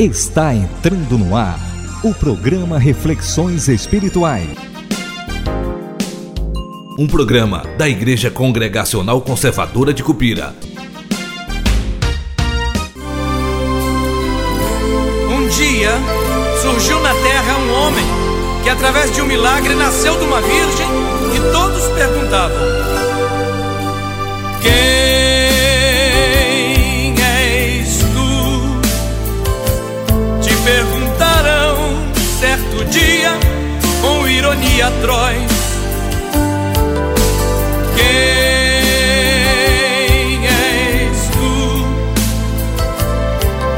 Está entrando no ar o programa Reflexões Espirituais. Um programa da Igreja Congregacional Conservadora de Cupira. Um dia surgiu na terra um homem que, através de um milagre, nasceu de uma virgem e todos perguntavam: dia com ironia atroz. Quem és tu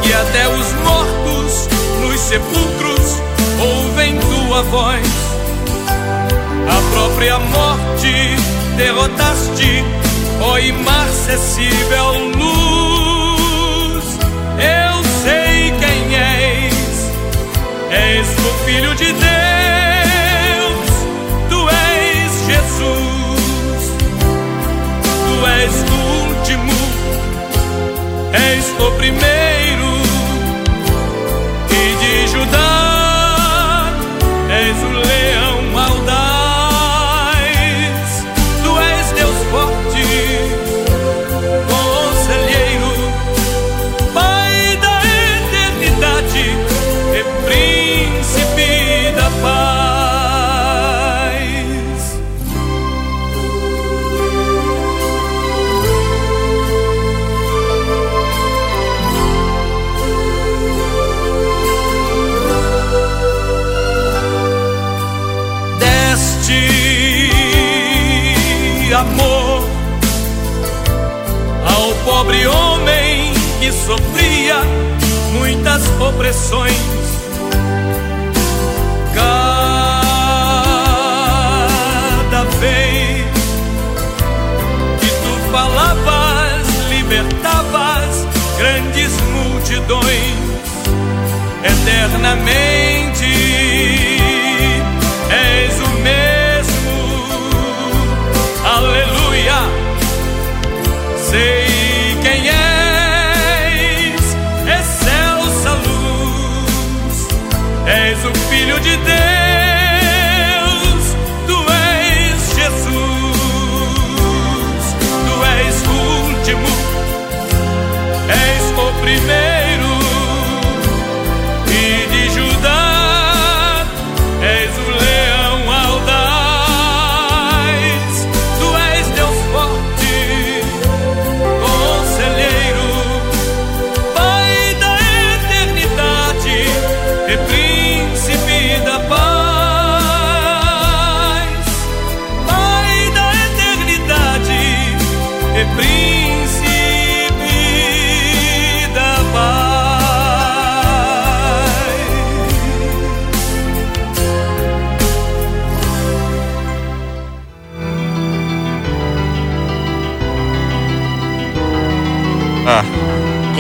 que até os mortos nos sepulcros ouvem tua voz? A própria morte derrotaste, ó imarcessível luz. És o Filho de Deus, tu és Jesus, tu és o último, és o primeiro, opressões. Cada vez que tu falavas, libertavas grandes multidões eternamente.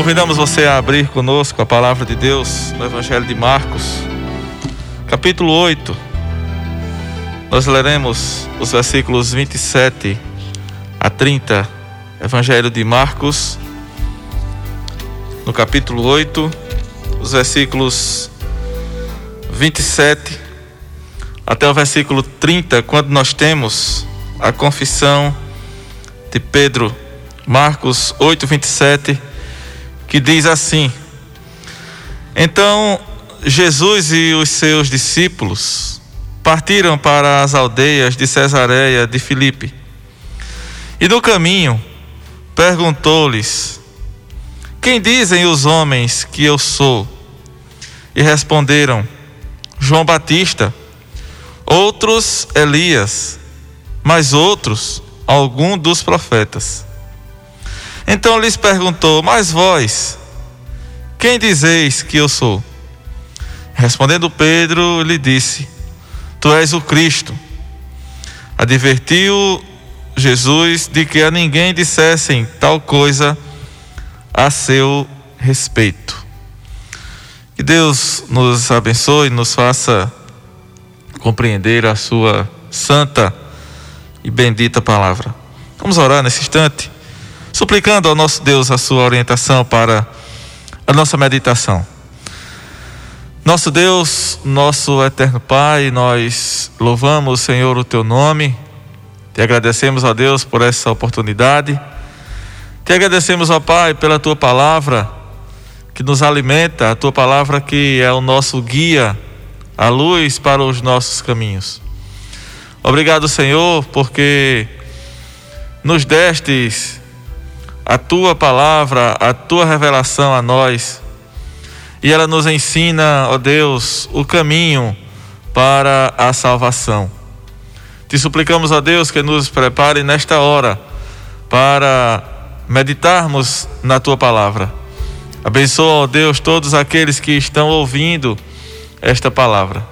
Convidamos você a abrir conosco a palavra de Deus no Evangelho de Marcos, capítulo 8. Nós leremos os versículos 27 a 30, Evangelho de Marcos, no capítulo 8, os versículos 27 até o versículo 30, quando nós temos a confissão de Pedro, Marcos 8, 27, que diz assim: Então Jesus e os seus discípulos partiram para as aldeias de Cesareia de Filipe. E no caminho perguntou-lhes: Quem dizem os homens que eu sou? E responderam: João Batista, outros Elias, mas outros algum dos profetas. Então lhes perguntou: Mas vós, quem dizeis que eu sou? Respondendo Pedro, lhe disse: Tu és o Cristo. Advertiu Jesus de que a ninguém dissessem tal coisa a seu respeito. Que Deus nos abençoe, nos faça compreender a sua santa e bendita palavra. Vamos orar nesse instante, suplicando ao nosso Deus a sua orientação para a nossa meditação. Nosso Deus, nosso eterno Pai, nós louvamos, Senhor, o teu nome. Te agradecemos, ó Deus, por essa oportunidade. Te agradecemos, ó Pai, pela tua palavra que nos alimenta, a tua palavra que é o nosso guia, a luz para os nossos caminhos. Obrigado, Senhor, porque nos destes a tua palavra, a tua revelação a nós, e ela nos ensina, ó Deus, o caminho para a salvação. Te suplicamos, ó Deus, que nos prepare nesta hora para meditarmos na tua palavra. Abençoa, ó Deus, todos aqueles que estão ouvindo esta palavra.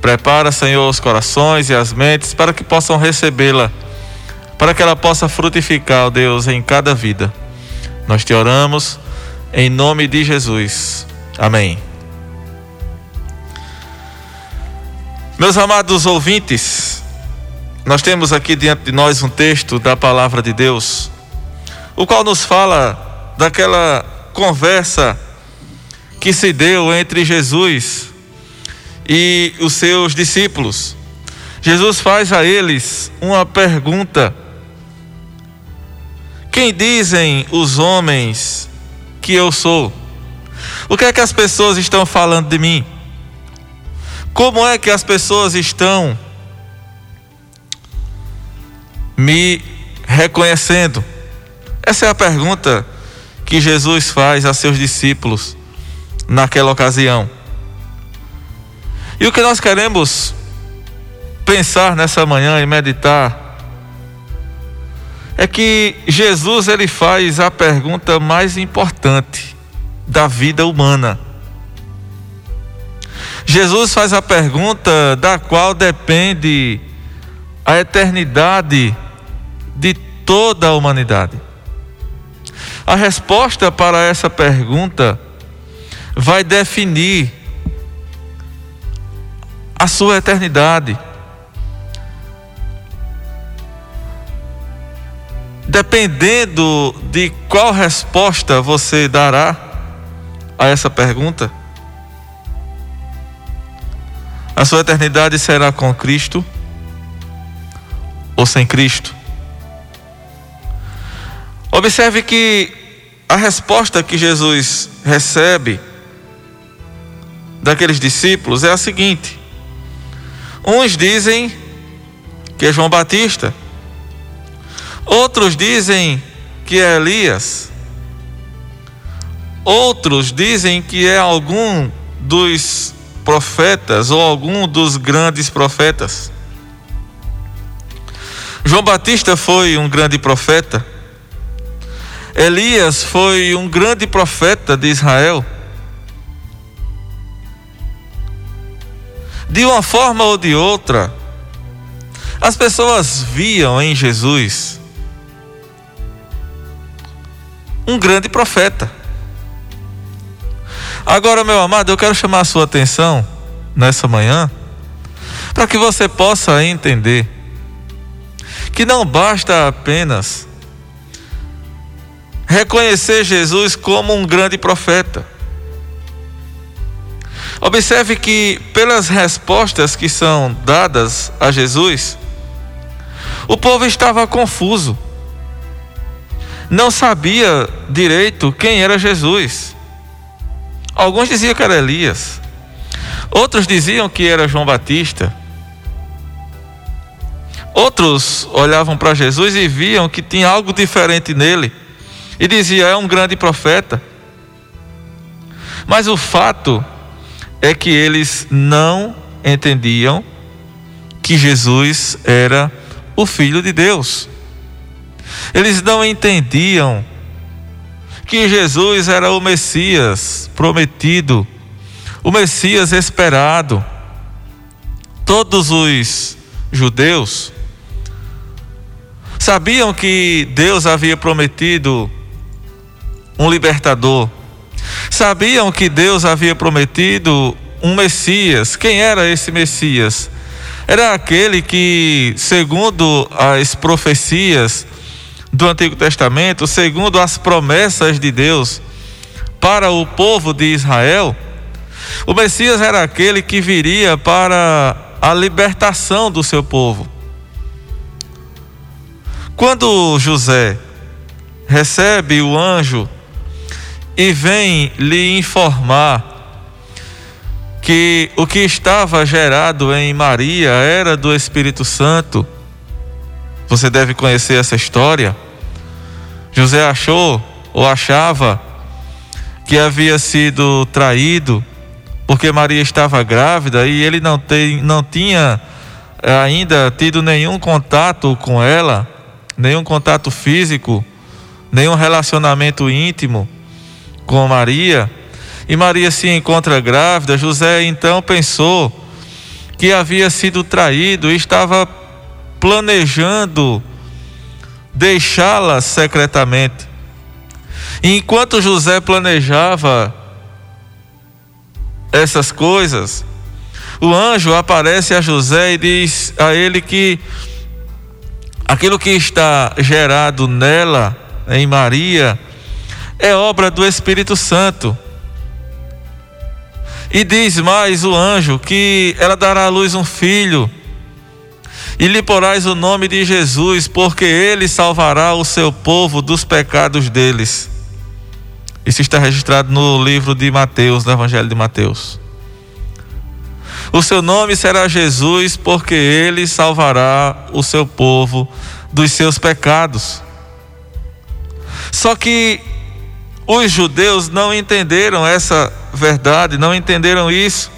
Prepara, Senhor, os corações e as mentes para que possam recebê-la para que ela possa frutificar, ó Deus, em cada vida. Nós te oramos em nome de Jesus. Amém. Meus amados ouvintes, nós temos aqui diante de nós um texto da palavra de Deus, o qual nos fala daquela conversa que se deu entre Jesus e os seus discípulos. Jesus faz a eles uma pergunta quem dizem os homens que eu sou? O que é que as pessoas estão falando de mim? Como é que as pessoas estão me reconhecendo? Essa é a pergunta que Jesus faz a seus discípulos naquela ocasião. E o que nós queremos pensar nessa manhã e meditar é que Jesus ele faz a pergunta mais importante da vida humana. Jesus faz a pergunta da qual depende a eternidade de toda a humanidade. A resposta para essa pergunta vai definir a sua eternidade. Dependendo de qual resposta você dará a essa pergunta, a sua eternidade será com Cristo ou sem Cristo. Observe que a resposta que Jesus recebe daqueles discípulos é a seguinte: uns dizem que é João Batista, Outros dizem que é Elias. Outros dizem que é algum dos profetas ou algum dos grandes profetas. João Batista foi um grande profeta. Elias foi um grande profeta de Israel. De uma forma ou de outra, as pessoas viam em Jesus um grande profeta. Agora, meu amado, eu quero chamar a sua atenção nessa manhã para que você possa entender que não basta apenas reconhecer Jesus como um grande profeta. Observe que, pelas respostas que são dadas a Jesus, o povo estava confuso não sabia direito quem era Jesus. Alguns diziam que era Elias, outros diziam que era João Batista. Outros olhavam para Jesus e viam que tinha algo diferente nele e diziam: é um grande profeta. Mas o fato é que eles não entendiam que Jesus era o Filho de Deus. Eles não entendiam que Jesus era o Messias prometido, o Messias esperado. Todos os judeus sabiam que Deus havia prometido um libertador, sabiam que Deus havia prometido um Messias. Quem era esse Messias? Era aquele que, segundo as profecias, do Antigo Testamento, segundo as promessas de Deus para o povo de Israel, O Messias era aquele que viria para a libertação do seu povo. Quando José recebe o anjo e vem lhe informar que o que estava gerado em Maria era do Espírito Santo, você deve conhecer essa história. José achou ou achava que havia sido traído porque Maria estava grávida e ele não, tem, não tinha eh, ainda tido nenhum contato com ela, nenhum contato físico, nenhum relacionamento íntimo com Maria. E Maria se encontra grávida. José então pensou que havia sido traído e estava planejando deixá-la secretamente. E enquanto José planejava essas coisas, o anjo aparece a José e diz a ele que aquilo que está gerado nela, em Maria, é obra do Espírito Santo. E diz mais o anjo que ela dará à luz um filho e lhe porás o nome de Jesus, porque ele salvará o seu povo dos pecados deles. Isso está registrado no livro de Mateus, no Evangelho de Mateus. O seu nome será Jesus, porque ele salvará o seu povo dos seus pecados. Só que os judeus não entenderam essa verdade, não entenderam isso.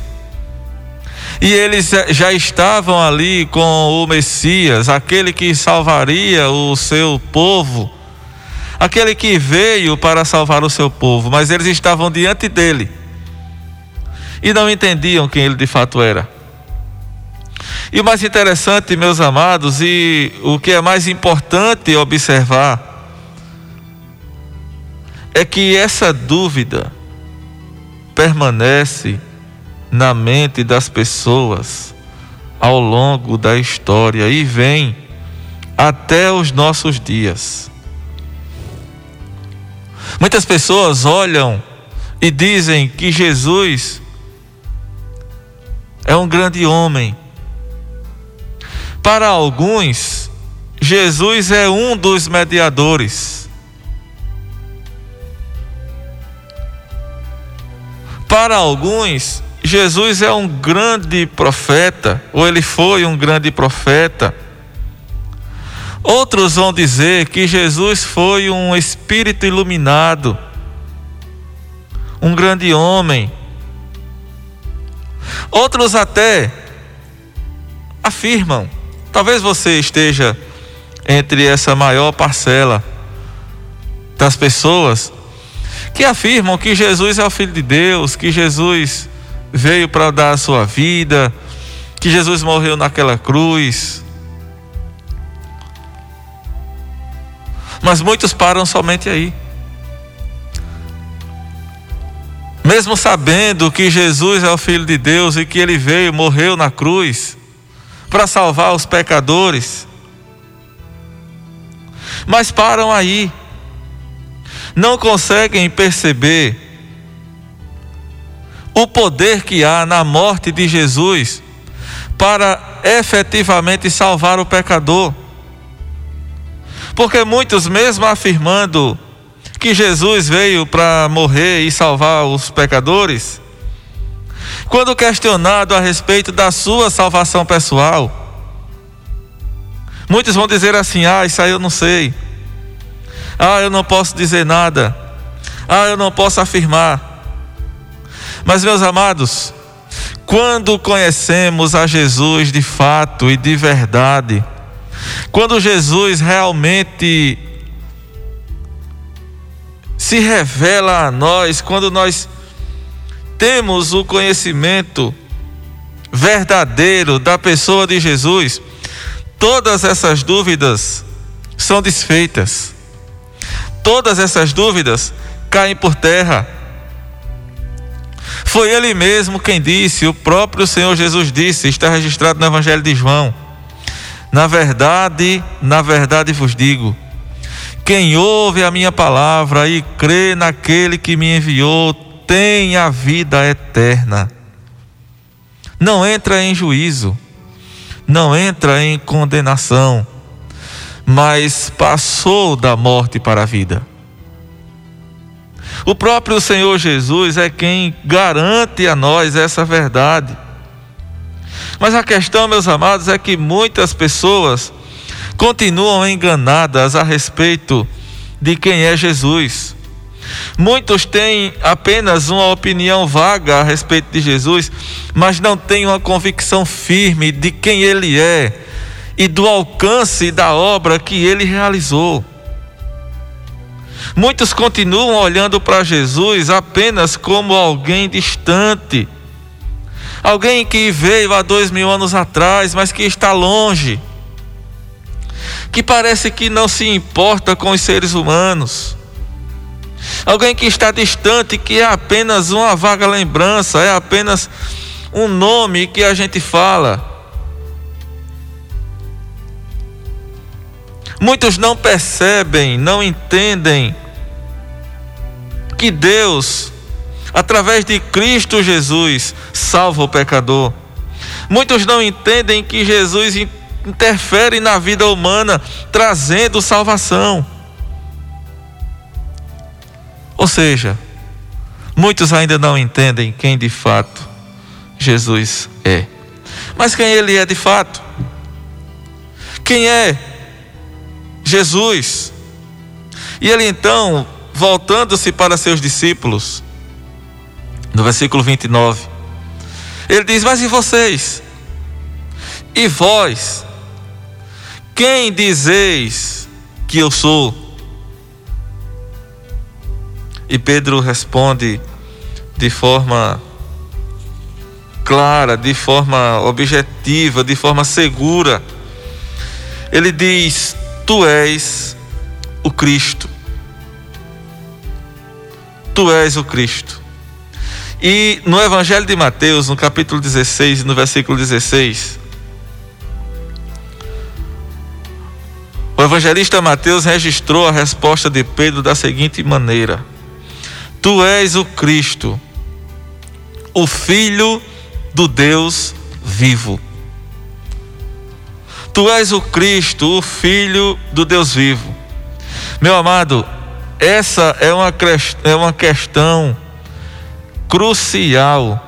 E eles já estavam ali com o Messias, aquele que salvaria o seu povo, aquele que veio para salvar o seu povo, mas eles estavam diante dele e não entendiam quem ele de fato era. E o mais interessante, meus amados, e o que é mais importante observar, é que essa dúvida permanece na mente das pessoas ao longo da história e vem até os nossos dias. Muitas pessoas olham e dizem que Jesus é um grande homem. Para alguns, Jesus é um dos mediadores. Para alguns, Jesus é um grande profeta, ou ele foi um grande profeta. Outros vão dizer que Jesus foi um espírito iluminado, um grande homem. Outros até afirmam, talvez você esteja entre essa maior parcela das pessoas que afirmam que Jesus é o Filho de Deus, que Jesus veio para dar a sua vida, que Jesus morreu naquela cruz. Mas muitos param somente aí. Mesmo sabendo que Jesus é o Filho de Deus e que ele veio, morreu na cruz para salvar os pecadores. Mas param aí. Não conseguem perceber o poder que há na morte de Jesus para efetivamente salvar o pecador. Porque muitos, mesmo afirmando que Jesus veio para morrer e salvar os pecadores, quando questionado a respeito da sua salvação pessoal, muitos vão dizer assim: ah, isso aí eu não sei, ah, eu não posso dizer nada, ah, eu não posso afirmar. Mas, meus amados, quando conhecemos a Jesus de fato e de verdade, quando Jesus realmente se revela a nós, quando nós temos o conhecimento verdadeiro da pessoa de Jesus, todas essas dúvidas são desfeitas. Todas essas dúvidas caem por terra. Foi ele mesmo quem disse, o próprio Senhor Jesus disse, está registrado no Evangelho de João. Na verdade, na verdade vos digo: quem ouve a minha palavra e crê naquele que me enviou, tem a vida eterna. Não entra em juízo, não entra em condenação, mas passou da morte para a vida. O próprio Senhor Jesus é quem garante a nós essa verdade. Mas a questão, meus amados, é que muitas pessoas continuam enganadas a respeito de quem é Jesus. Muitos têm apenas uma opinião vaga a respeito de Jesus, mas não têm uma convicção firme de quem ele é e do alcance da obra que ele realizou. Muitos continuam olhando para Jesus apenas como alguém distante, alguém que veio há dois mil anos atrás, mas que está longe, que parece que não se importa com os seres humanos, alguém que está distante, que é apenas uma vaga lembrança, é apenas um nome que a gente fala. Muitos não percebem, não entendem que Deus, através de Cristo Jesus, salva o pecador. Muitos não entendem que Jesus interfere na vida humana, trazendo salvação. Ou seja, muitos ainda não entendem quem de fato Jesus é. Mas quem ele é de fato? Quem é Jesus. E ele então, voltando-se para seus discípulos, no versículo 29, ele diz: Mas e vocês? E vós? Quem dizeis que eu sou? E Pedro responde de forma clara, de forma objetiva, de forma segura. Ele diz: Tu és o Cristo. Tu és o Cristo. E no Evangelho de Mateus, no capítulo 16, no versículo 16, o evangelista Mateus registrou a resposta de Pedro da seguinte maneira: Tu és o Cristo, o Filho do Deus vivo. Tu és o Cristo, o Filho do Deus vivo. Meu amado, essa é uma, é uma questão crucial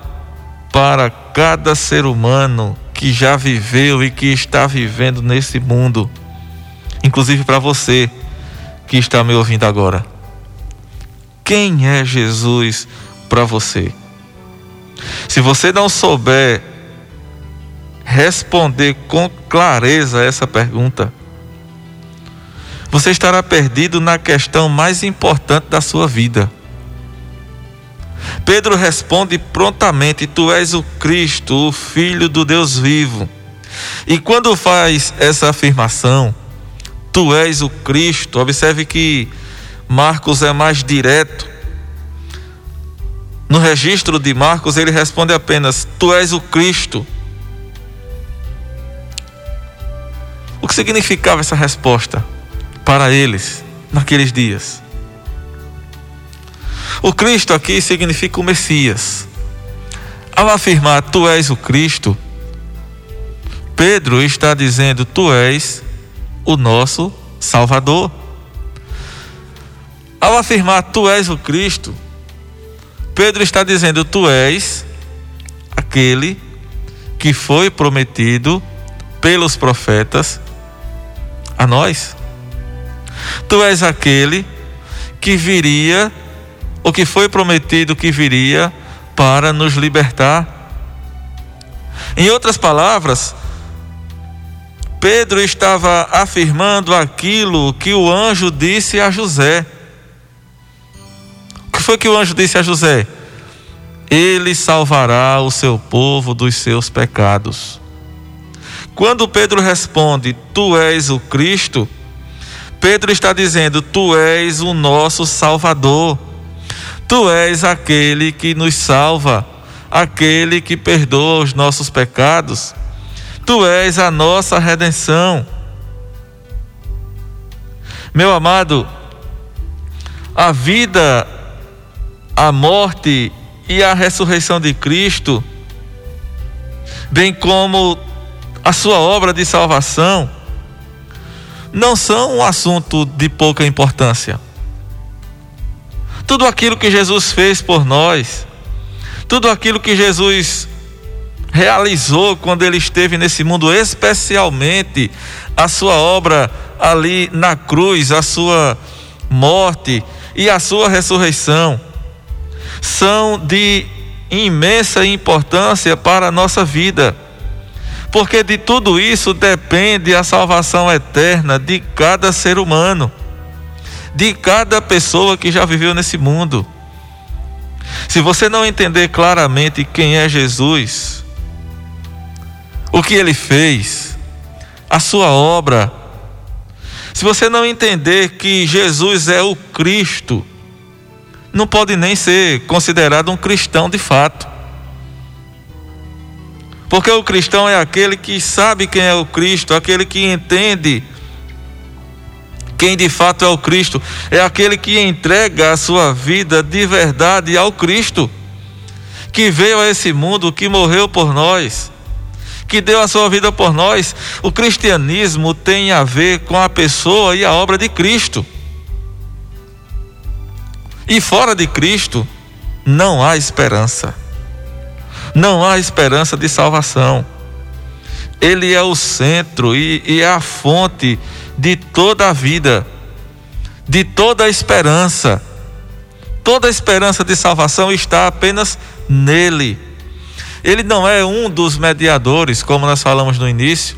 para cada ser humano que já viveu e que está vivendo nesse mundo, inclusive para você que está me ouvindo agora. Quem é Jesus para você? Se você não souber responder com clareza essa pergunta, você estará perdido na questão mais importante da sua vida. Pedro responde prontamente: Tu és o Cristo, o Filho do Deus vivo. E quando faz essa afirmação, Tu és o Cristo, observe que Marcos é mais direto. No registro de Marcos, ele responde apenas: Tu és o Cristo. O que significava essa resposta para eles naqueles dias? O Cristo aqui significa o Messias. Ao afirmar tu és o Cristo, Pedro está dizendo tu és o nosso Salvador. Ao afirmar tu és o Cristo, Pedro está dizendo tu és aquele que foi prometido pelos profetas a nós. Tu és aquele que viria, o que foi prometido que viria para nos libertar. Em outras palavras, Pedro estava afirmando aquilo que o anjo disse a José. O que foi que o anjo disse a José? Ele salvará o seu povo dos seus pecados. Quando Pedro responde, Tu és o Cristo, Pedro está dizendo, Tu és o nosso Salvador. Tu és aquele que nos salva, aquele que perdoa os nossos pecados. Tu és a nossa redenção. Meu amado, a vida a morte e a ressurreição de Cristo, bem como a sua obra de salvação, não são um assunto de pouca importância. Tudo aquilo que Jesus fez por nós, tudo aquilo que Jesus realizou quando ele esteve nesse mundo, especialmente a sua obra ali na cruz, a sua morte e a sua ressurreição, são de imensa importância para a nossa vida. Porque de tudo isso depende a salvação eterna de cada ser humano, de cada pessoa que já viveu nesse mundo. Se você não entender claramente quem é Jesus, o que ele fez, a sua obra. Se você não entender que Jesus é o Cristo, não pode nem ser considerado um cristão de fato. Porque o cristão é aquele que sabe quem é o Cristo, aquele que entende quem de fato é o Cristo, é aquele que entrega a sua vida de verdade ao Cristo, que veio a esse mundo, que morreu por nós que deu a sua vida por nós. O cristianismo tem a ver com a pessoa e a obra de Cristo. E fora de Cristo, não há esperança. Não há esperança de salvação. Ele é o centro e, e é a fonte de toda a vida, de toda a esperança. Toda a esperança de salvação está apenas nele. Ele não é um dos mediadores, como nós falamos no início.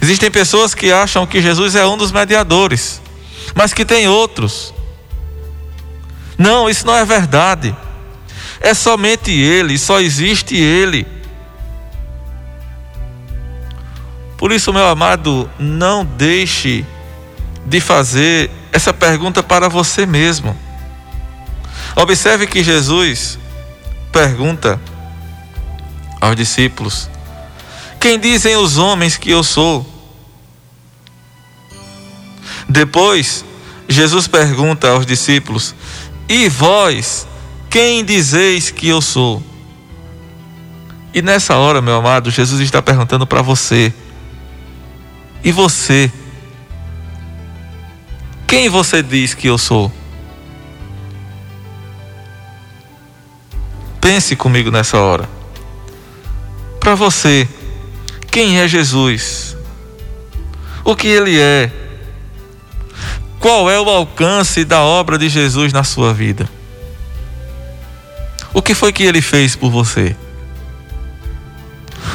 Existem pessoas que acham que Jesus é um dos mediadores, mas que tem outros. Não, isso não é verdade. É somente Ele, só existe Ele. Por isso, meu amado, não deixe de fazer essa pergunta para você mesmo. Observe que Jesus pergunta aos discípulos: Quem dizem os homens que eu sou? Depois, Jesus pergunta aos discípulos: E vós, quem dizeis que eu sou? E nessa hora, meu amado, Jesus está perguntando para você: E você? Quem você diz que eu sou? Pense comigo nessa hora para você quem é Jesus, o que ele é, qual é o alcance da obra de Jesus na sua vida. O que foi que ele fez por você?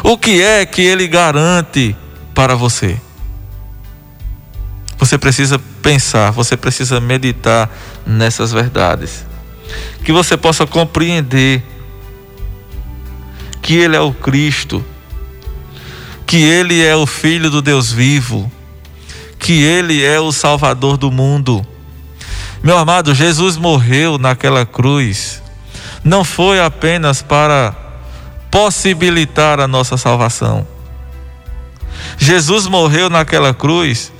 O que é que ele garante para você? Você precisa pensar, você precisa meditar nessas verdades. Que você possa compreender que Ele é o Cristo, que Ele é o Filho do Deus vivo, que Ele é o Salvador do mundo. Meu amado, Jesus morreu naquela cruz, não foi apenas para possibilitar a nossa salvação. Jesus morreu naquela cruz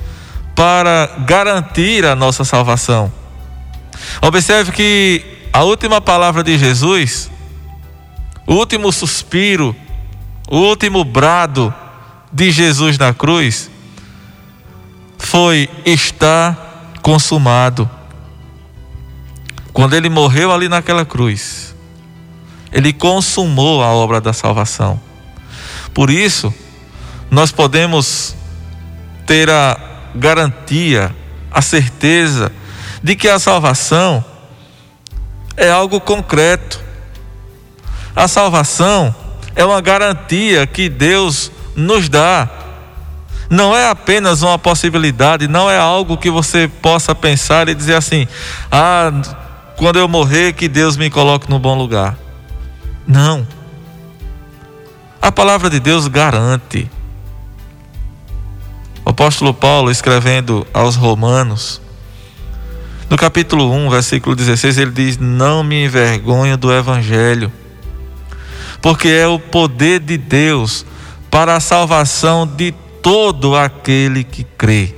para garantir a nossa salvação. Observe que a última palavra de Jesus o último suspiro, o último brado de Jesus na cruz foi: está consumado. Quando ele morreu ali naquela cruz, ele consumou a obra da salvação. Por isso, nós podemos ter a garantia, a certeza de que a salvação é algo concreto, a salvação é uma garantia que Deus nos dá. Não é apenas uma possibilidade, não é algo que você possa pensar e dizer assim: ah, quando eu morrer, que Deus me coloque no bom lugar. Não. A palavra de Deus garante. O apóstolo Paulo, escrevendo aos Romanos, no capítulo 1, versículo 16, ele diz: Não me envergonho do evangelho porque é o poder de Deus para a salvação de todo aquele que crê.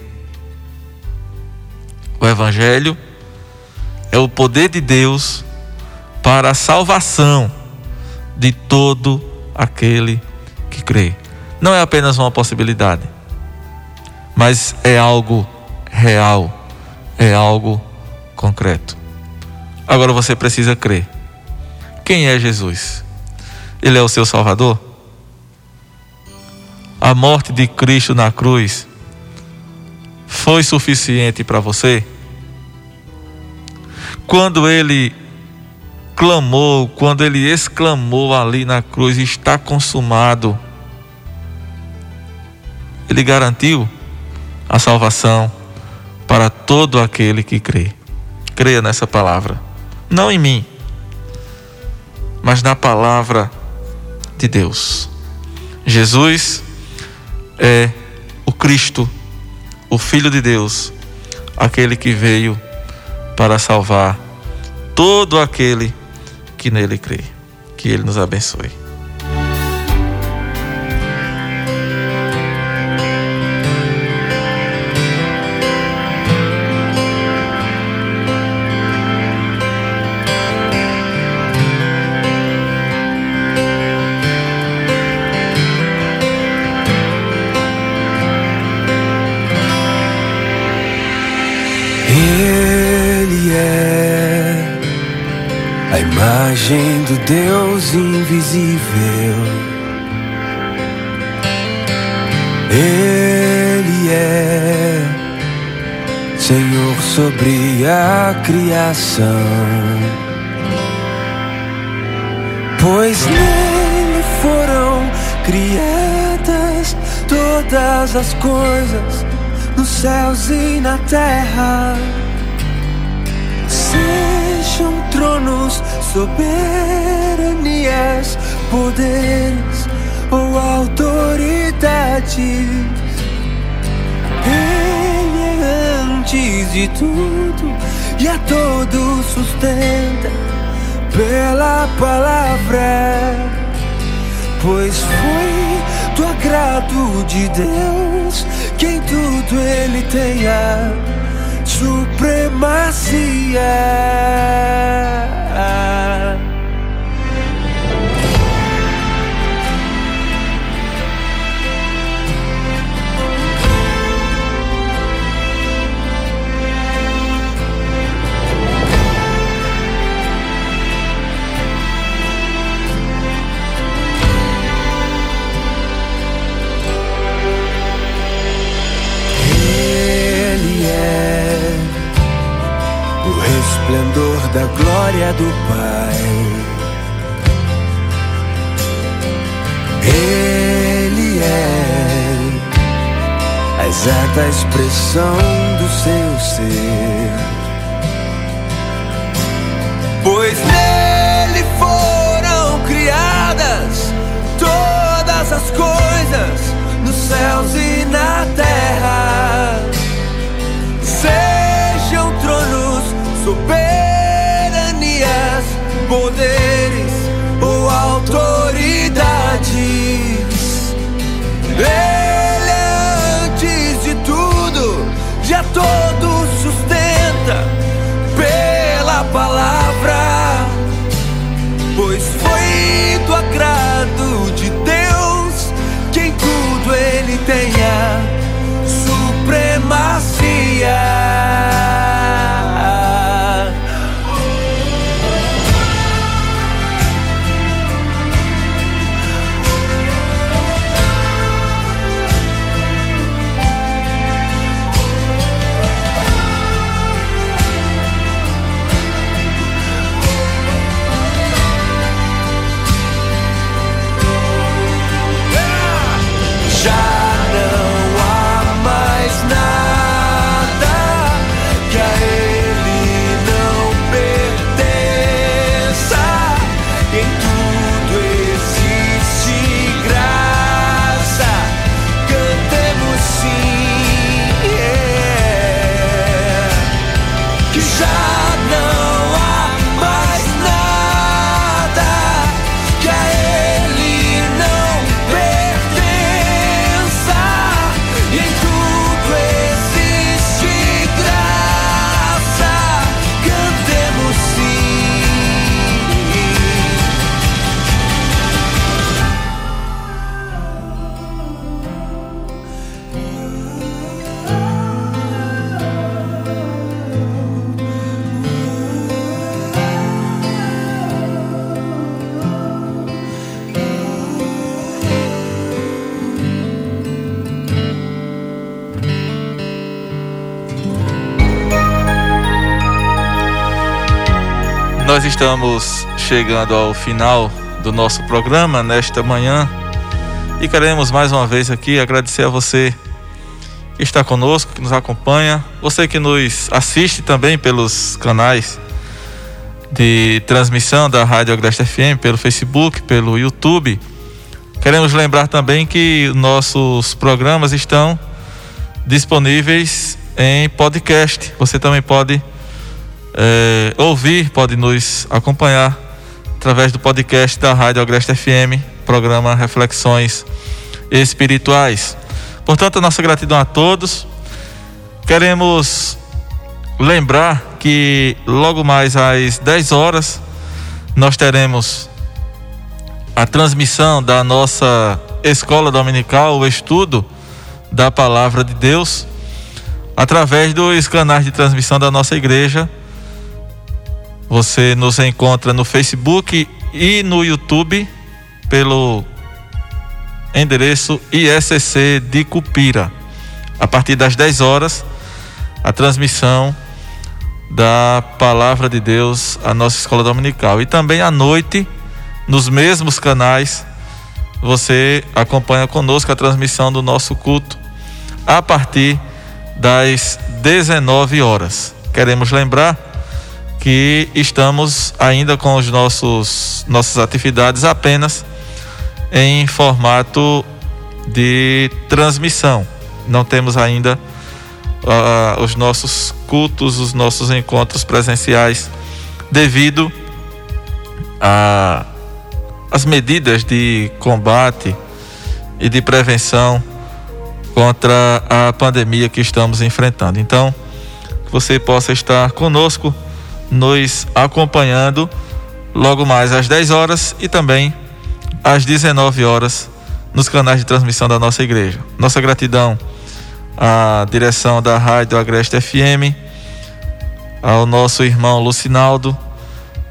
O Evangelho é o poder de Deus para a salvação de todo aquele que crê. Não é apenas uma possibilidade, mas é algo real, é algo concreto. Agora você precisa crer. Quem é Jesus? Ele é o seu Salvador? A morte de Cristo na cruz foi suficiente para você? Quando ele clamou, quando ele exclamou ali na cruz: Está consumado. Ele garantiu a salvação para todo aquele que crê. Creia nessa palavra. Não em mim, mas na palavra de Deus. Jesus é o Cristo, o Filho de Deus, aquele que veio para salvar todo aquele que nele crê. Que ele nos abençoe. Imagem do Deus invisível. Ele é Senhor sobre a criação, pois nele foram criadas todas as coisas nos céus e na terra. Sejam tronos, soberanias, poderes ou autoridades. Ele é antes de tudo e a todos sustenta pela palavra. Pois foi do agrado de Deus quem tudo ele tenha supremacia. Expressão Nós estamos chegando ao final do nosso programa nesta manhã e queremos mais uma vez aqui agradecer a você que está conosco, que nos acompanha, você que nos assiste também pelos canais de transmissão da Rádio Agreste FM, pelo Facebook, pelo YouTube. Queremos lembrar também que nossos programas estão disponíveis em podcast. Você também pode é, ouvir, pode nos acompanhar através do podcast da Rádio Agreste FM, programa Reflexões Espirituais. Portanto, a nossa gratidão a todos. Queremos lembrar que logo mais às 10 horas nós teremos a transmissão da nossa escola dominical, o estudo da palavra de Deus, através dos canais de transmissão da nossa igreja. Você nos encontra no Facebook e no YouTube pelo endereço ISC de Cupira. A partir das 10 horas, a transmissão da palavra de Deus à nossa escola dominical. E também à noite, nos mesmos canais, você acompanha conosco a transmissão do nosso culto a partir das 19 horas. Queremos lembrar que estamos ainda com os nossos nossas atividades apenas em formato de transmissão. Não temos ainda uh, os nossos cultos, os nossos encontros presenciais, devido às medidas de combate e de prevenção contra a pandemia que estamos enfrentando. Então, que você possa estar conosco, nos acompanhando logo mais às 10 horas e também às 19 horas nos canais de transmissão da nossa igreja. Nossa gratidão à direção da Rádio Agreste FM, ao nosso irmão Lucinaldo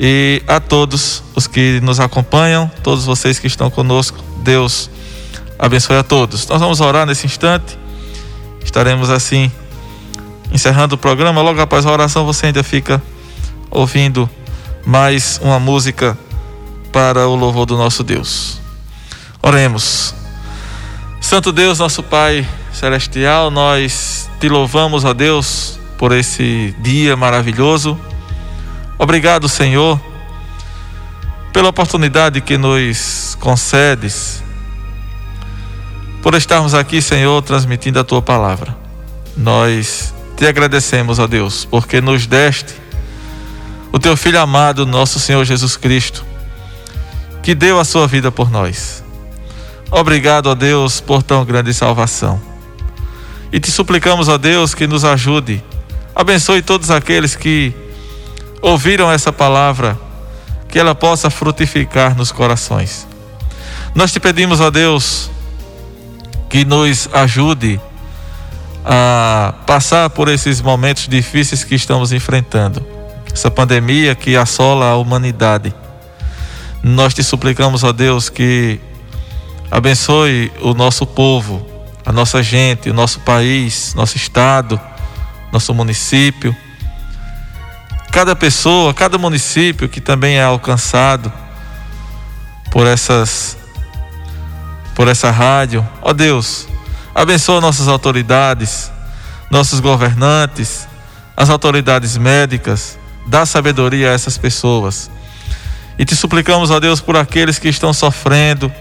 e a todos os que nos acompanham, todos vocês que estão conosco. Deus abençoe a todos. Nós vamos orar nesse instante. Estaremos assim encerrando o programa. Logo após a oração, você ainda fica ouvindo mais uma música para o louvor do nosso Deus. Oremos. Santo Deus, nosso Pai celestial, nós te louvamos, a Deus, por esse dia maravilhoso. Obrigado, Senhor, pela oportunidade que nos concedes, por estarmos aqui, Senhor, transmitindo a tua palavra. Nós te agradecemos, ó Deus, porque nos deste o teu filho amado, nosso Senhor Jesus Cristo, que deu a sua vida por nós. Obrigado, ó Deus, por tão grande salvação. E te suplicamos, ó Deus, que nos ajude. Abençoe todos aqueles que ouviram essa palavra, que ela possa frutificar nos corações. Nós te pedimos, ó Deus, que nos ajude a passar por esses momentos difíceis que estamos enfrentando. Essa pandemia que assola a humanidade. Nós te suplicamos, ó Deus, que abençoe o nosso povo, a nossa gente, o nosso país, nosso estado, nosso município. Cada pessoa, cada município que também é alcançado por essas por essa rádio. Ó Deus, abençoa nossas autoridades, nossos governantes, as autoridades médicas, dá sabedoria a essas pessoas. E te suplicamos, ó Deus, por aqueles que estão sofrendo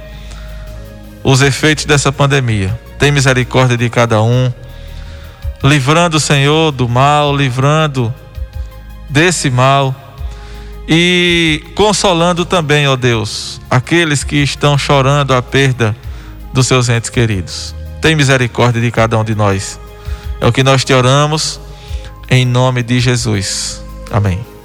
os efeitos dessa pandemia. Tem misericórdia de cada um, livrando o Senhor do mal, livrando desse mal e consolando também, ó Deus, aqueles que estão chorando a perda dos seus entes queridos. Tem misericórdia de cada um de nós. É o que nós te oramos em nome de Jesus. Amém.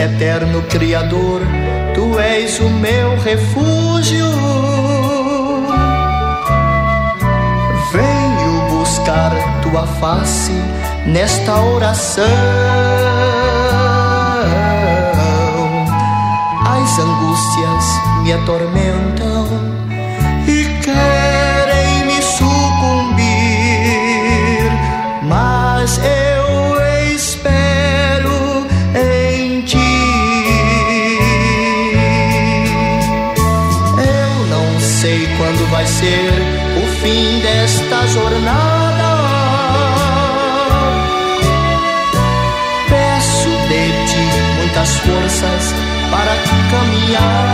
eterno Criador, tu és o meu refúgio. tua face nesta oração. As angústias me atormentam e querem me sucumbir, mas eu espero em ti. Eu não sei quando vai ser o fim desta jornada para caminhar.